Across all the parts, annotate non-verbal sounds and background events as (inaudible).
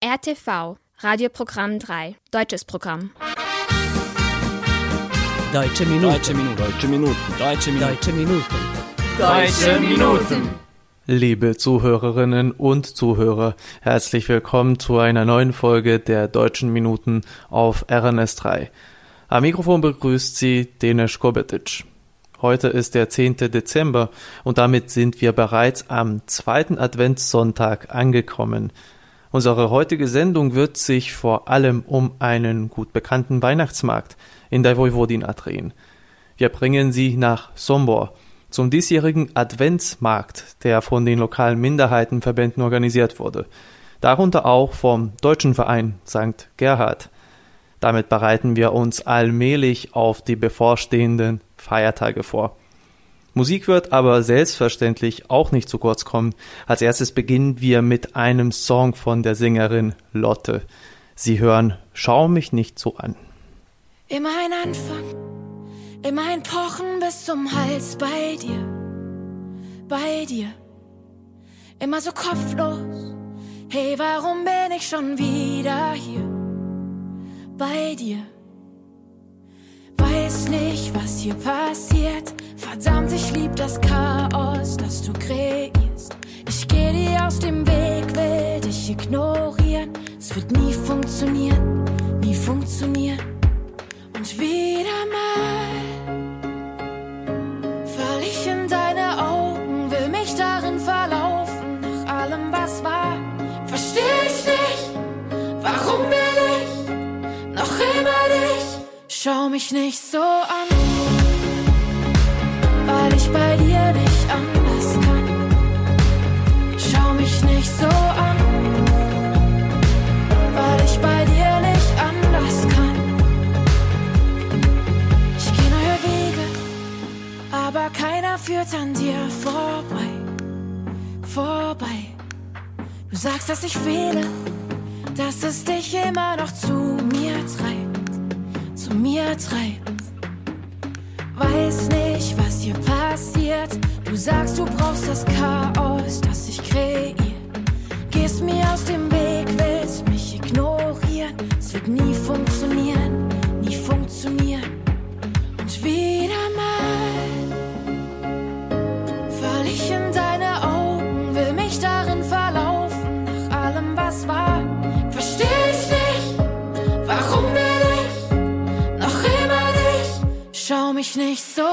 RTV, Radioprogramm 3, deutsches Programm. Deutsche Minuten. Deutsche Minuten. Deutsche Minuten. Deutsche Minuten. Deutsche Minuten. Deutsche Minuten. Liebe Zuhörerinnen und Zuhörer, herzlich willkommen zu einer neuen Folge der Deutschen Minuten auf RNS3. Am Mikrofon begrüßt Sie Denis Kobetic. Heute ist der 10. Dezember und damit sind wir bereits am zweiten Adventssonntag angekommen. Unsere heutige Sendung wird sich vor allem um einen gut bekannten Weihnachtsmarkt in der Vojvodina drehen. Wir bringen Sie nach Sombor zum diesjährigen Adventsmarkt, der von den lokalen Minderheitenverbänden organisiert wurde, darunter auch vom deutschen Verein St. Gerhard. Damit bereiten wir uns allmählich auf die bevorstehenden Feiertage vor. Musik wird aber selbstverständlich auch nicht zu kurz kommen. Als erstes beginnen wir mit einem Song von der Sängerin Lotte. Sie hören Schau mich nicht so an. Immer ein Anfang, immer ein Pochen bis zum Hals bei dir, bei dir. Immer so kopflos, hey, warum bin ich schon wieder hier, bei dir? Weiß nicht, was hier passiert, verdammt, ich lieb das Chaos, das du kreierst. Ich geh dir aus dem Weg, will dich ignorieren, es wird nie funktionieren, nie funktionieren. Und wieder mal Schau mich nicht so an, weil ich bei dir nicht anders kann. Schau mich nicht so an, weil ich bei dir nicht anders kann. Ich geh neue Wege, aber keiner führt an dir vorbei, vorbei. Du sagst, dass ich fehle, dass es dich immer noch zu treibt. Weiß nicht, was hier passiert. Du sagst, du brauchst das Chaos, nicht so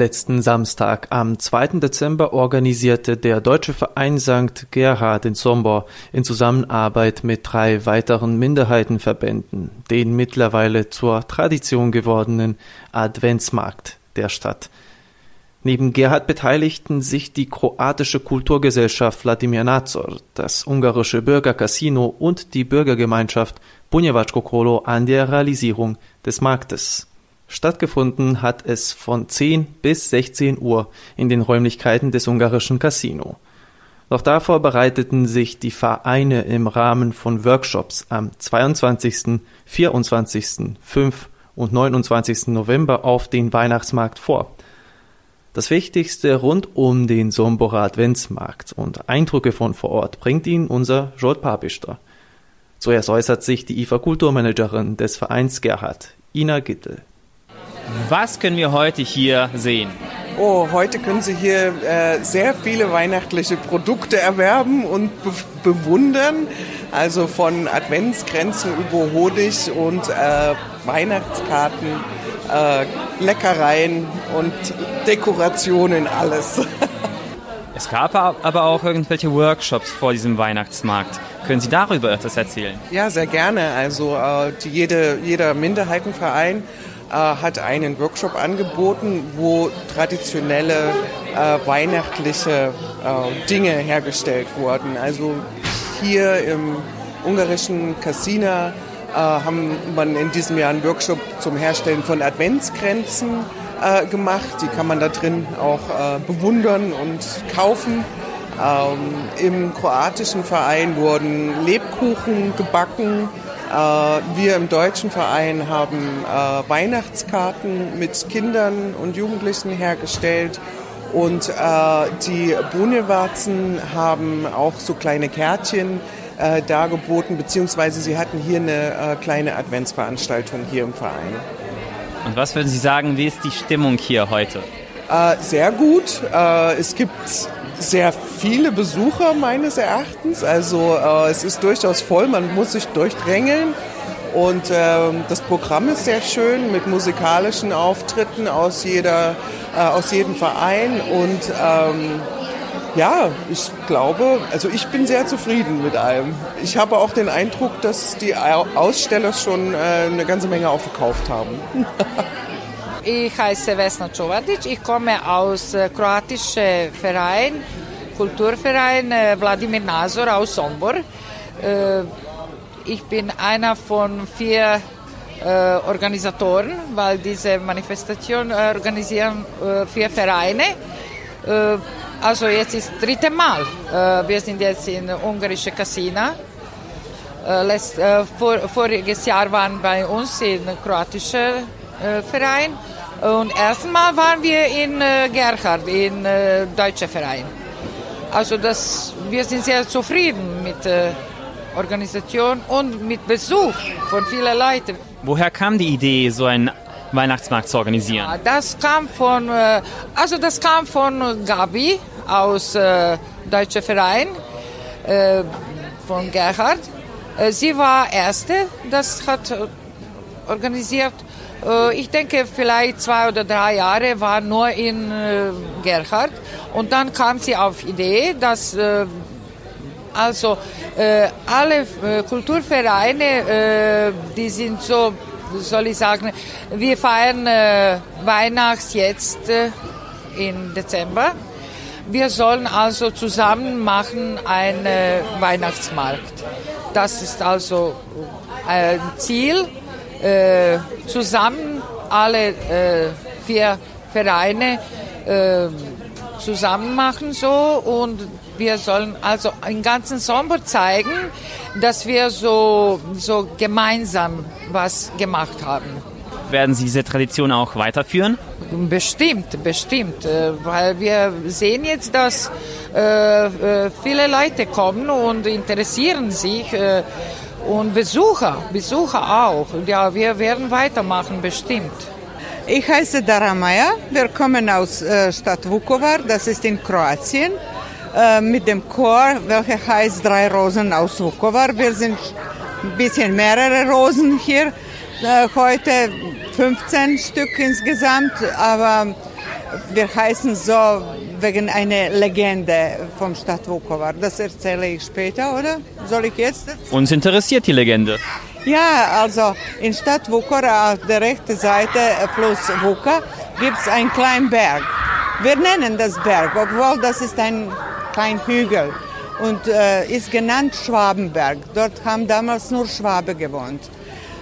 Letzten Samstag, am 2. Dezember, organisierte der Deutsche Verein St. Gerhard in Sombor in Zusammenarbeit mit drei weiteren Minderheitenverbänden den mittlerweile zur Tradition gewordenen Adventsmarkt der Stadt. Neben Gerhard beteiligten sich die kroatische Kulturgesellschaft Vladimir Nazor, das ungarische Bürgercasino und die Bürgergemeinschaft Bunjevačko Kolo an der Realisierung des Marktes. Stattgefunden hat es von 10 bis 16 Uhr in den Räumlichkeiten des ungarischen Casino. Noch davor bereiteten sich die Vereine im Rahmen von Workshops am 22., 24., 5. und 29. November auf den Weihnachtsmarkt vor. Das Wichtigste rund um den Somborer Adventsmarkt und Eindrücke von vor Ort bringt Ihnen unser Jod Papister. Zuerst äußert sich die IFA Kulturmanagerin des Vereins Gerhard, Ina Gittel. Was können wir heute hier sehen? Oh, heute können Sie hier äh, sehr viele weihnachtliche Produkte erwerben und be bewundern. Also von Adventsgrenzen über Honig und äh, Weihnachtskarten, äh, Leckereien und Dekorationen, alles. (laughs) Es gab aber auch irgendwelche Workshops vor diesem Weihnachtsmarkt. Können Sie darüber etwas erzählen? Ja, sehr gerne. Also äh, jede, jeder Minderheitenverein äh, hat einen Workshop angeboten, wo traditionelle äh, weihnachtliche äh, Dinge hergestellt wurden. Also hier im ungarischen Cassina äh, haben man in diesem Jahr einen Workshop zum Herstellen von Adventskränzen äh, gemacht. Die kann man da drin auch äh, bewundern und kaufen. Ähm, Im kroatischen Verein wurden Lebkuchen gebacken. Äh, wir im deutschen Verein haben äh, Weihnachtskarten mit Kindern und Jugendlichen hergestellt. Und äh, die Brunewarzen haben auch so kleine Kärtchen dargeboten, beziehungsweise sie hatten hier eine kleine Adventsveranstaltung hier im Verein. Und was würden Sie sagen, wie ist die Stimmung hier heute? Äh, sehr gut. Äh, es gibt sehr viele Besucher meines Erachtens. Also äh, es ist durchaus voll, man muss sich durchdrängeln. Und ähm, das Programm ist sehr schön mit musikalischen Auftritten aus, jeder, äh, aus jedem Verein. Und ähm, ja, ich glaube, also ich bin sehr zufrieden mit allem. Ich habe auch den Eindruck, dass die Aussteller schon äh, eine ganze Menge aufgekauft haben. (laughs) ich heiße Vesna Čovadić, ich komme aus äh, kroatischen Verein, Kulturverein äh, Wladimir Nazor aus Sombor. Äh, ich bin einer von vier Organisatoren, weil diese Manifestation organisieren vier Vereine. Also jetzt ist das dritte Mal. Wir sind jetzt in ungarische Casina. Äh, vor, voriges Jahr waren bei uns in kroatischer Verein und erstmal waren wir in Gerhard, in deutscher Verein. Also das, wir sind sehr zufrieden mit der Organisation und mit Besuch von vielen Leuten. Woher kam die Idee, so ein Weihnachtsmarkt zu organisieren? Ja, das kam von, äh, also das kam von Gabi aus äh, Deutscher Verein äh, von Gerhard. Äh, sie war erste, das hat organisiert. Äh, ich denke, vielleicht zwei oder drei Jahre war nur in äh, Gerhard und dann kam sie auf Idee, dass also alle Kulturvereine, die sind so soll ich sagen, wir feiern äh, Weihnachts jetzt äh, im Dezember. Wir sollen also zusammen machen einen äh, Weihnachtsmarkt. Das ist also ein Ziel, äh, zusammen alle äh, vier Vereine äh, zusammen machen so und wir sollen also den ganzen Sommer zeigen, dass wir so, so gemeinsam was gemacht haben. Werden Sie diese Tradition auch weiterführen? Bestimmt, bestimmt, äh, weil wir sehen jetzt, dass äh, viele Leute kommen und interessieren sich und Besucher, Besucher auch. Ja, wir werden weitermachen, bestimmt. Ich heiße Dara Maja, wir kommen aus äh, Stadt Vukovar, das ist in Kroatien. Äh, mit dem Chor, welcher heißt Drei Rosen aus Vukovar. Wir sind ein bisschen mehrere Rosen hier. Äh, heute 15 Stück insgesamt, aber wir heißen so wegen einer Legende vom Stadt Vukovar. Das erzähle ich später, oder? Soll ich jetzt? Uns interessiert die Legende. Ja, also in Stadt Vukovar auf der rechten Seite äh, Fluss Vuka gibt es einen kleinen Berg. Wir nennen das Berg, obwohl das ist ein kein Hügel und äh, ist genannt Schwabenberg. Dort haben damals nur Schwabe gewohnt.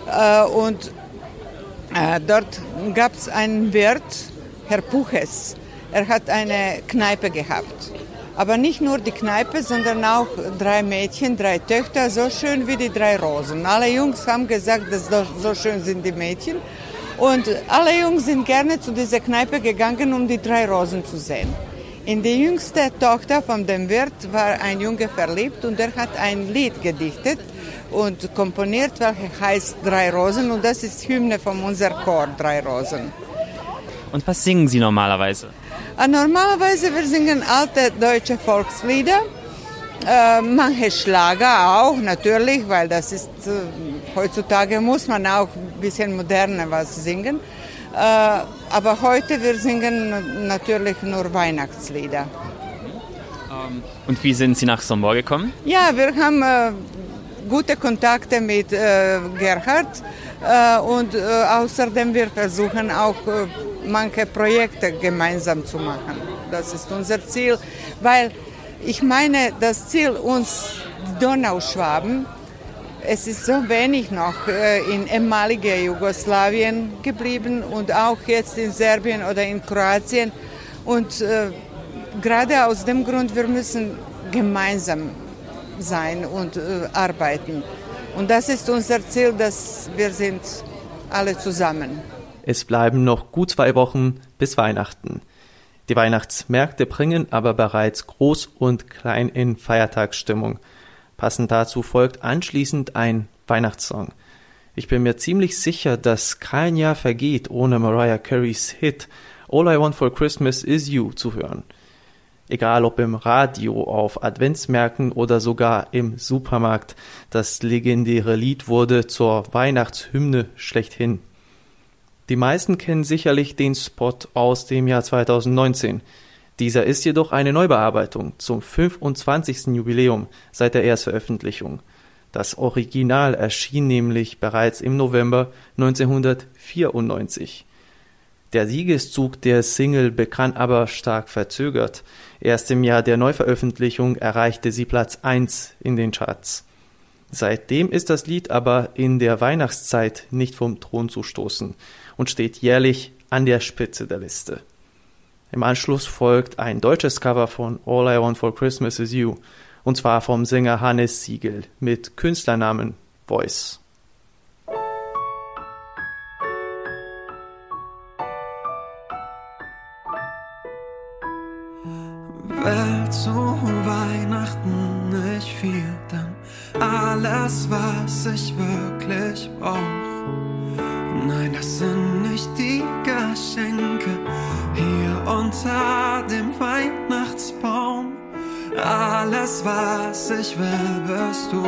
Äh, und äh, dort gab es einen Wirt, Herr Puches. Er hat eine Kneipe gehabt. Aber nicht nur die Kneipe, sondern auch drei Mädchen, drei Töchter, so schön wie die drei Rosen. Alle Jungs haben gesagt, dass so schön sind die Mädchen. Und alle Jungs sind gerne zu dieser Kneipe gegangen, um die drei Rosen zu sehen. In die jüngste Tochter von dem Wirt war ein Junge verliebt und er hat ein Lied gedichtet und komponiert, welches heißt Drei Rosen und das ist Hymne von unser Chor Drei Rosen. Und was singen Sie normalerweise? Äh, normalerweise wir singen alte deutsche Volkslieder, äh, manche Schlager auch natürlich, weil das ist äh, heutzutage muss man auch ein bisschen moderner was singen. Äh, aber heute wir singen natürlich nur Weihnachtslieder. Ähm, und wie sind Sie nach Sombor gekommen? Ja, wir haben äh, gute Kontakte mit äh, Gerhard äh, und äh, außerdem wir versuchen auch äh, manche Projekte gemeinsam zu machen. Das ist unser Ziel, weil ich meine, das Ziel uns Donauschwaben, es ist so wenig noch äh, in ehemaliger Jugoslawien geblieben und auch jetzt in Serbien oder in Kroatien. Und äh, gerade aus dem Grund, wir müssen gemeinsam sein und äh, arbeiten. Und das ist unser Ziel, dass wir sind alle zusammen. Es bleiben noch gut zwei Wochen bis Weihnachten. Die Weihnachtsmärkte bringen aber bereits Groß und Klein in Feiertagsstimmung. Passend dazu folgt anschließend ein Weihnachtssong. Ich bin mir ziemlich sicher, dass kein Jahr vergeht, ohne Mariah Careys Hit All I Want for Christmas is You zu hören egal ob im Radio, auf Adventsmärkten oder sogar im Supermarkt. Das legendäre Lied wurde zur Weihnachtshymne schlechthin. Die meisten kennen sicherlich den Spot aus dem Jahr 2019. Dieser ist jedoch eine Neubearbeitung zum 25. Jubiläum seit der Erstveröffentlichung. Das Original erschien nämlich bereits im November 1994. Der Siegeszug der Single begann aber stark verzögert. Erst im Jahr der Neuveröffentlichung erreichte sie Platz 1 in den Charts. Seitdem ist das Lied aber in der Weihnachtszeit nicht vom Thron zu stoßen und steht jährlich an der Spitze der Liste. Im Anschluss folgt ein deutsches Cover von All I Want for Christmas is You, und zwar vom Sänger Hannes Siegel mit Künstlernamen Voice. Ich wirklich brauch. Nein, das sind nicht die Geschenke hier unter dem Weihnachtsbaum. Alles, was ich will, bist du.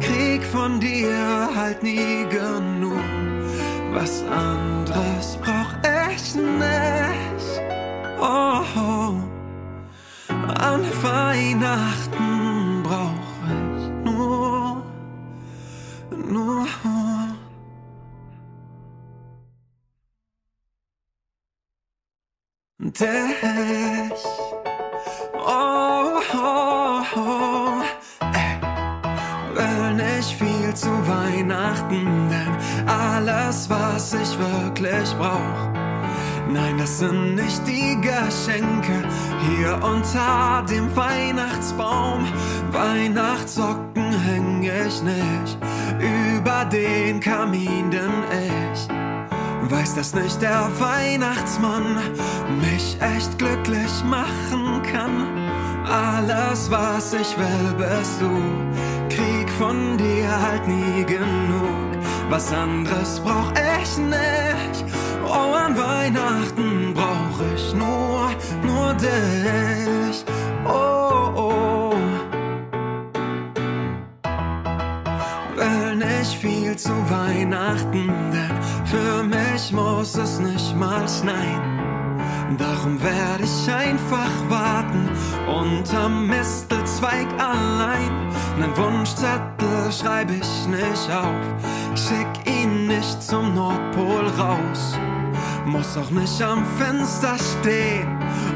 Krieg von dir halt nie genug. Was anderes brauch ich nicht. Oh, oh. An Weihnachten dich. Oh, oh, oh, ey. Will nicht viel zu Weihnachten, denn alles, was ich wirklich brauch Nein, das sind nicht die Geschenke hier unter dem Weihnachtsbaum. Weihnachtssocken häng ich nicht über den Kamin, denn ich weiß, dass nicht der Weihnachtsmann mich echt glücklich machen kann. Alles, was ich will, bist du. Krieg von dir halt nie genug. Was anderes brauch ich nicht. Oh, an Weihnachten brauch ich nur, nur dich. Oh, oh. Will nicht viel zu Weihnachten, denn für mich muss es nicht mal schneien. Darum werde ich einfach warten unterm Mistelzweig allein. Nen Wunschzettel schreibe ich nicht auf, schick ihn nicht zum Nordpol raus. Muss auch nicht am Fenster stehen,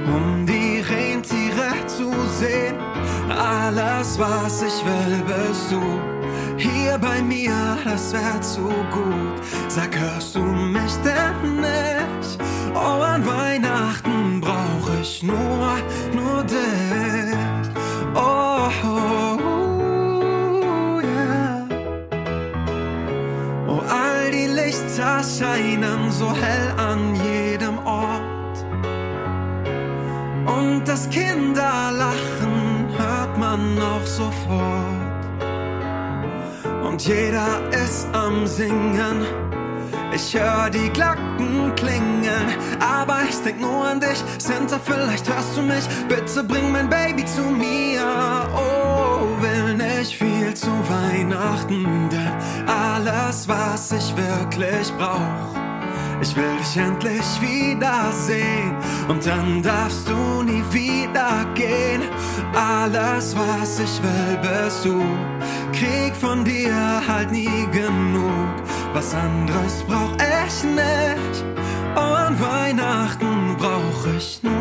um die Rentiere zu sehen. Alles, was ich will, bist du. Hier bei mir, das wär zu gut. Sag, hörst du mich denn nicht? Oh, an Weihnachten brauch ich nur, nur dich. Oh, oh, yeah. Oh, all die Lichter scheinen so hell an jedem Ort. Und das Kinderlachen hört man auch sofort. Und jeder ist am Singen. Ich höre die Glocken klingeln, aber ich denk nur an dich. Santa, vielleicht hörst du mich. Bitte bring mein Baby zu mir. Oh, will nicht viel zu Weihnachten, denn alles, was ich wirklich brauch. Ich will dich endlich wiedersehen und dann darfst du nie wieder gehen. Alles, was ich will, bist du. Krieg von dir halt nie genug. Was anderes brauch ich nicht. Und Weihnachten brauch ich nur.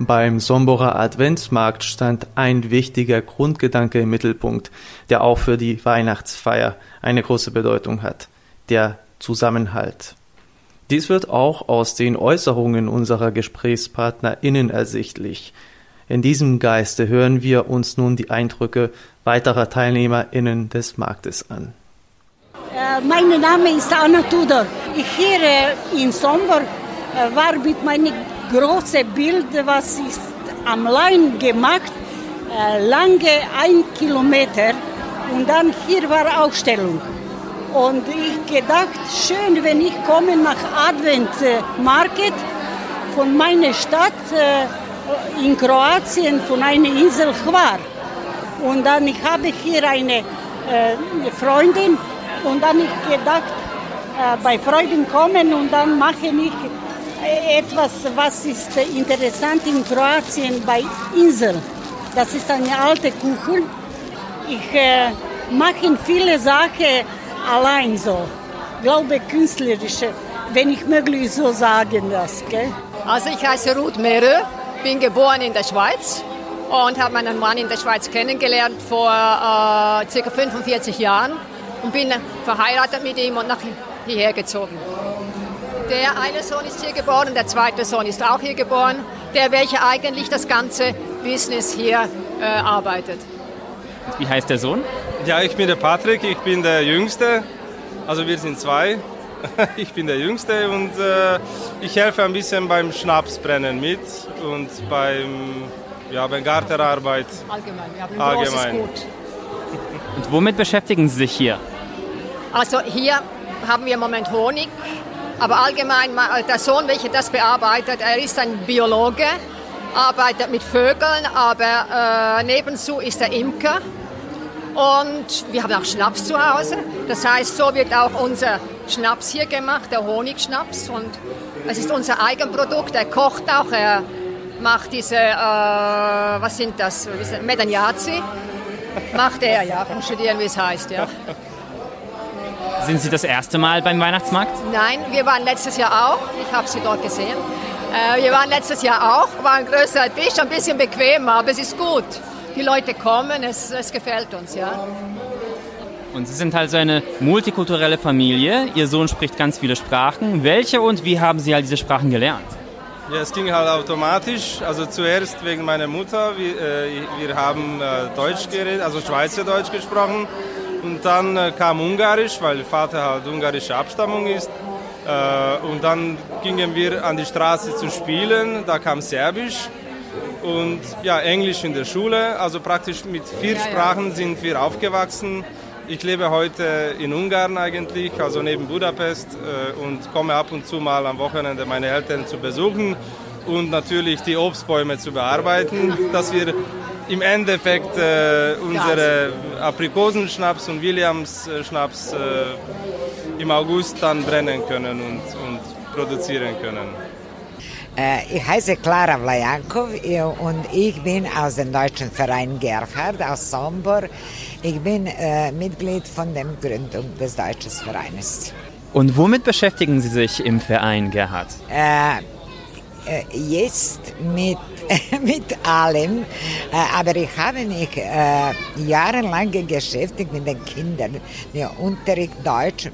Beim Somborer Adventsmarkt stand ein wichtiger Grundgedanke im Mittelpunkt, der auch für die Weihnachtsfeier eine große Bedeutung hat, der Zusammenhalt. Dies wird auch aus den Äußerungen unserer GesprächspartnerInnen ersichtlich. In diesem Geiste hören wir uns nun die Eindrücke weiterer TeilnehmerInnen des Marktes an. Äh, mein Name ist Anna Tudor. Ich hier äh, in Sommer äh, war mit meinem großen Bild, was ist am Lein gemacht, lange ein Kilometer und dann hier war Ausstellung. Und ich gedacht, schön, wenn ich komme nach Advent Market von meiner Stadt in Kroatien, von einer Insel Hvar. Und dann ich habe hier eine Freundin und dann ich gedacht, bei Freunden kommen und dann mache ich etwas, was ist interessant in Kroatien bei Insel. Das ist eine alte Kuchen. Ich äh, mache viele Sachen allein so. Glaube künstlerische, wenn ich möglich so sagen das. Gell? Also ich heiße Ruth Merö, bin geboren in der Schweiz und habe meinen Mann in der Schweiz kennengelernt vor äh, ca. 45 Jahren und bin verheiratet mit ihm und nach hierher gezogen. Der eine Sohn ist hier geboren, der zweite Sohn ist auch hier geboren, der welcher eigentlich das ganze Business hier äh, arbeitet. Wie heißt der Sohn? Ja, ich bin der Patrick, ich bin der Jüngste. Also wir sind zwei. (laughs) Ich bin der Jüngste und äh, ich helfe ein bisschen beim Schnapsbrennen mit und beim, ja, bei Gartenarbeit. Allgemein, wir haben ein Allgemein. großes Gut. Und womit beschäftigen Sie sich hier? Also hier haben wir im Moment Honig, aber allgemein, der Sohn, welcher das bearbeitet, er ist ein Biologe, arbeitet mit Vögeln, aber äh, nebenzu ist er Imker. Und wir haben auch Schnaps zu Hause. Das heißt, so wird auch unser Schnaps hier gemacht, der Honigschnaps. Und es ist unser Eigenprodukt. Er kocht auch, er macht diese, äh, was sind das, Medagnazi. Macht er, ja, muss studieren, wie es heißt, ja. Sind Sie das erste Mal beim Weihnachtsmarkt? Nein, wir waren letztes Jahr auch. Ich habe Sie dort gesehen. Äh, wir waren letztes Jahr auch. War ein größerer Tisch, ein bisschen bequemer, aber es ist gut. Die Leute kommen, es, es gefällt uns, ja. Und Sie sind also eine multikulturelle Familie. Ihr Sohn spricht ganz viele Sprachen. Welche und wie haben Sie all diese Sprachen gelernt? Ja, es ging halt automatisch. Also zuerst wegen meiner Mutter. Wir, äh, wir haben äh, Deutsch geredet, also Schweizerdeutsch gesprochen. Und dann äh, kam Ungarisch, weil Vater halt ungarische Abstammung ist. Äh, und dann gingen wir an die Straße zu spielen, da kam Serbisch und ja, Englisch in der Schule. Also praktisch mit vier ja, Sprachen ja. sind wir aufgewachsen. Ich lebe heute in Ungarn eigentlich, also neben Budapest äh, und komme ab und zu mal am Wochenende meine Eltern zu besuchen und natürlich die Obstbäume zu bearbeiten, dass wir im Endeffekt äh, unsere Aprikosenschnaps und Williams-Schnaps äh, im August dann brennen können und, und produzieren können. Äh, ich heiße Clara Vlajankov und ich bin aus dem deutschen Verein Gerhard aus Sombor. Ich bin äh, Mitglied von der Gründung des deutschen Vereines. Und womit beschäftigen Sie sich im Verein Gerhard? Äh, jetzt mit (laughs) mit allem. Aber ich habe mich äh, jahrelang beschäftigt mit den Kindern. Der Unterricht Deutsch,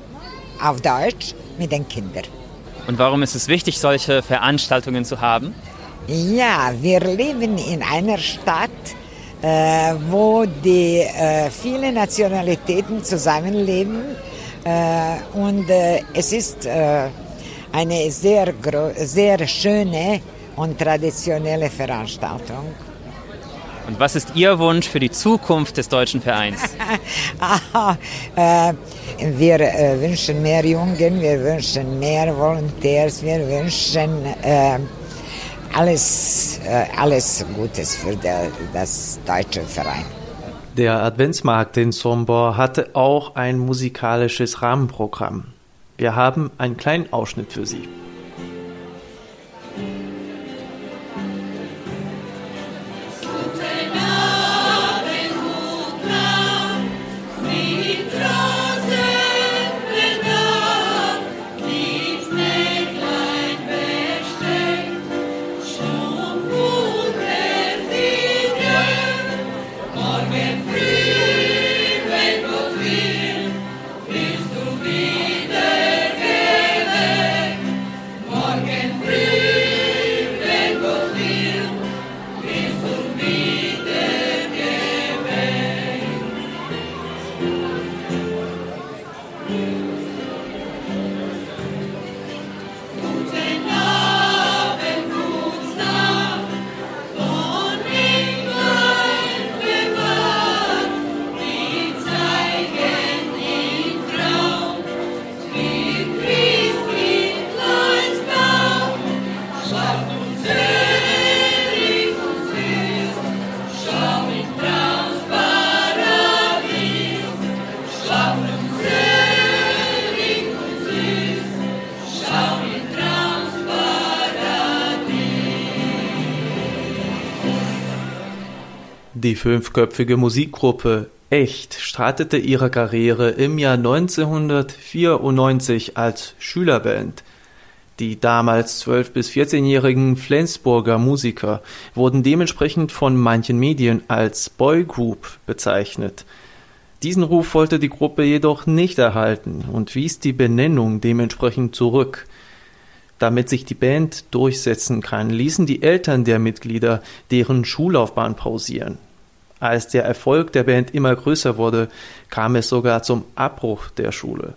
auf Deutsch mit den Kindern. Und warum ist es wichtig, solche Veranstaltungen zu haben? Ja, wir leben in einer Stadt, äh, wo die äh, viele Nationalitäten zusammenleben äh, und äh, es ist äh, eine sehr, sehr schöne und traditionelle Veranstaltung. Und was ist Ihr Wunsch für die Zukunft des deutschen Vereins? (laughs) Aha, äh, wir äh, wünschen mehr Jungen, wir wünschen mehr Volontärs, wir wünschen äh, alles, äh, alles Gutes für der, das deutsche Verein. Der Adventsmarkt in Sombor hatte auch ein musikalisches Rahmenprogramm. Wir haben einen kleinen Ausschnitt für Sie. Die fünfköpfige Musikgruppe Echt startete ihre Karriere im Jahr 1994 als Schülerband. Die damals 12- bis 14-jährigen Flensburger Musiker wurden dementsprechend von manchen Medien als Boygroup bezeichnet. Diesen Ruf wollte die Gruppe jedoch nicht erhalten und wies die Benennung dementsprechend zurück. Damit sich die Band durchsetzen kann, ließen die Eltern der Mitglieder deren Schullaufbahn pausieren. Als der Erfolg der Band immer größer wurde, kam es sogar zum Abbruch der Schule.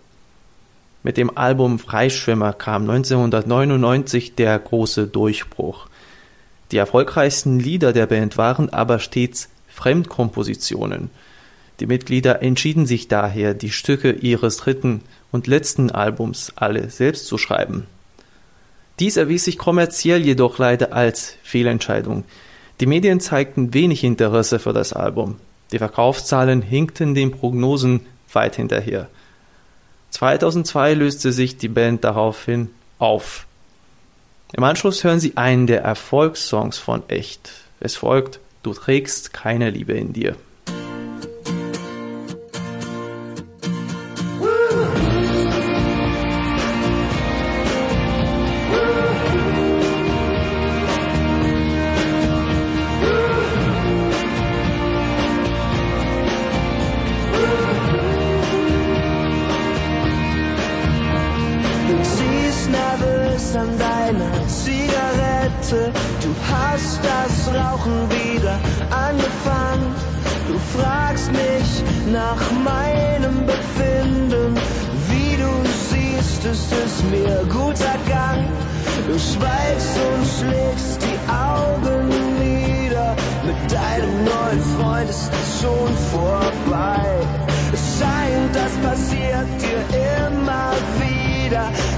Mit dem Album Freischwimmer kam 1999 der große Durchbruch. Die erfolgreichsten Lieder der Band waren aber stets Fremdkompositionen. Die Mitglieder entschieden sich daher, die Stücke ihres dritten und letzten Albums alle selbst zu schreiben. Dies erwies sich kommerziell jedoch leider als Fehlentscheidung, die Medien zeigten wenig Interesse für das Album. Die Verkaufszahlen hinkten den Prognosen weit hinterher. 2002 löste sich die Band daraufhin auf. Im Anschluss hören Sie einen der Erfolgssongs von Echt. Es folgt Du trägst keine Liebe in dir.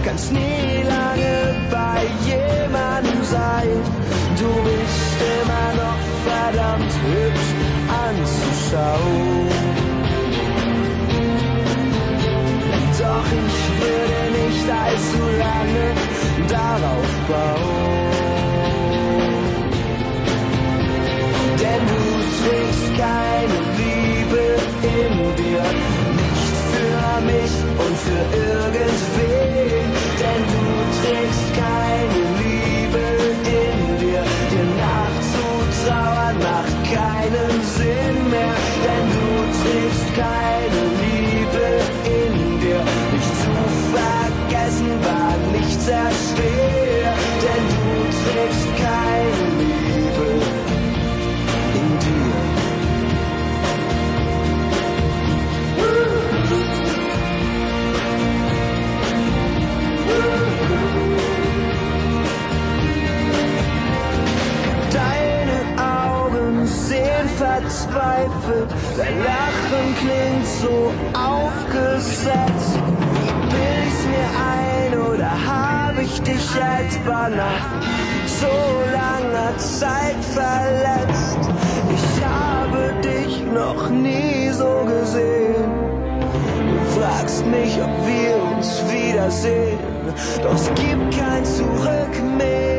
kannst nie lange bei jemandem sein. Du bist immer noch verdammt hübsch anzuschauen. Doch ich würde nicht allzu lange darauf bauen. Denn du trägst keine Liebe in dir, nicht für mich und für irgendwas. Dein Lachen klingt so aufgesetzt. Bild ich's mir ein oder hab ich dich etwa nach so langer Zeit verletzt? Ich habe dich noch nie so gesehen. Du fragst mich, ob wir uns wiedersehen, doch es gibt kein Zurück mehr.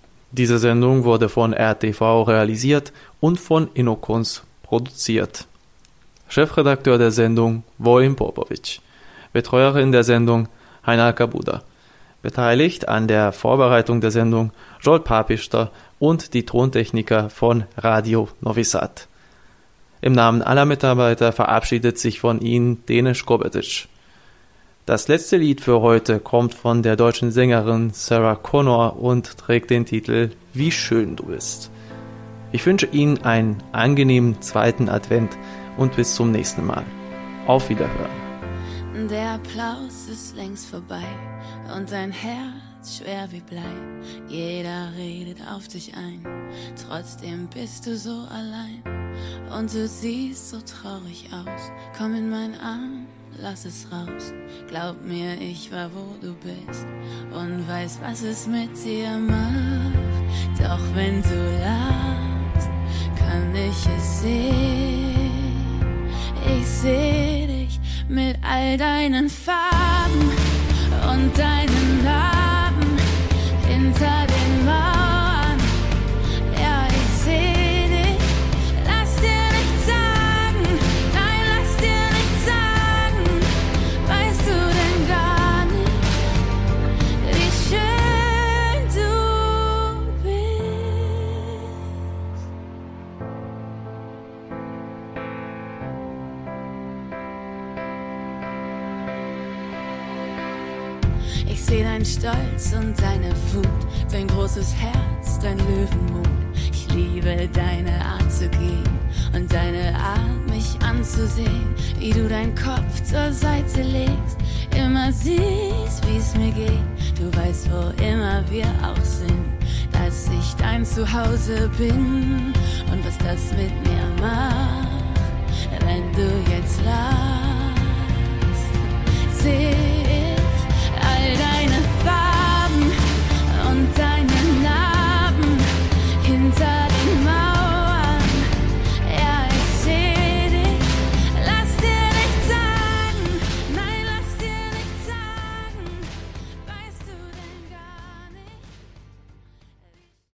Diese Sendung wurde von RTV realisiert und von Inokons produziert. Chefredakteur der Sendung Vojin Popovic. Betreuerin der Sendung Heiner Kabuda. Beteiligt an der Vorbereitung der Sendung Joel Papister und die Tontechniker von Radio Novi Sad. Im Namen aller Mitarbeiter verabschiedet sich von Ihnen Denis Kobetic. Das letzte Lied für heute kommt von der deutschen Sängerin Sarah Connor und trägt den Titel Wie schön du bist. Ich wünsche Ihnen einen angenehmen zweiten Advent und bis zum nächsten Mal. Auf Wiederhören. Der Applaus ist längst vorbei und dein Herz schwer wie Blei. Jeder redet auf dich ein, trotzdem bist du so allein. Und du siehst so traurig aus, komm in meinen Arm, lass es raus. Glaub mir, ich war wo du bist und weiß, was es mit dir macht. Doch wenn du lachst, kann ich es sehen. Ich seh dich mit all deinen Farben und deinen Narben hinter den Ich seh dein Stolz und deine Wut, dein großes Herz, dein Löwenmut. Ich liebe deine Art zu gehen und deine Art, mich anzusehen, wie du deinen Kopf zur Seite legst, immer siehst, wie's mir geht. Du weißt, wo immer wir auch sind, dass ich dein Zuhause bin und was das mit mir macht, wenn du jetzt lachst. Seh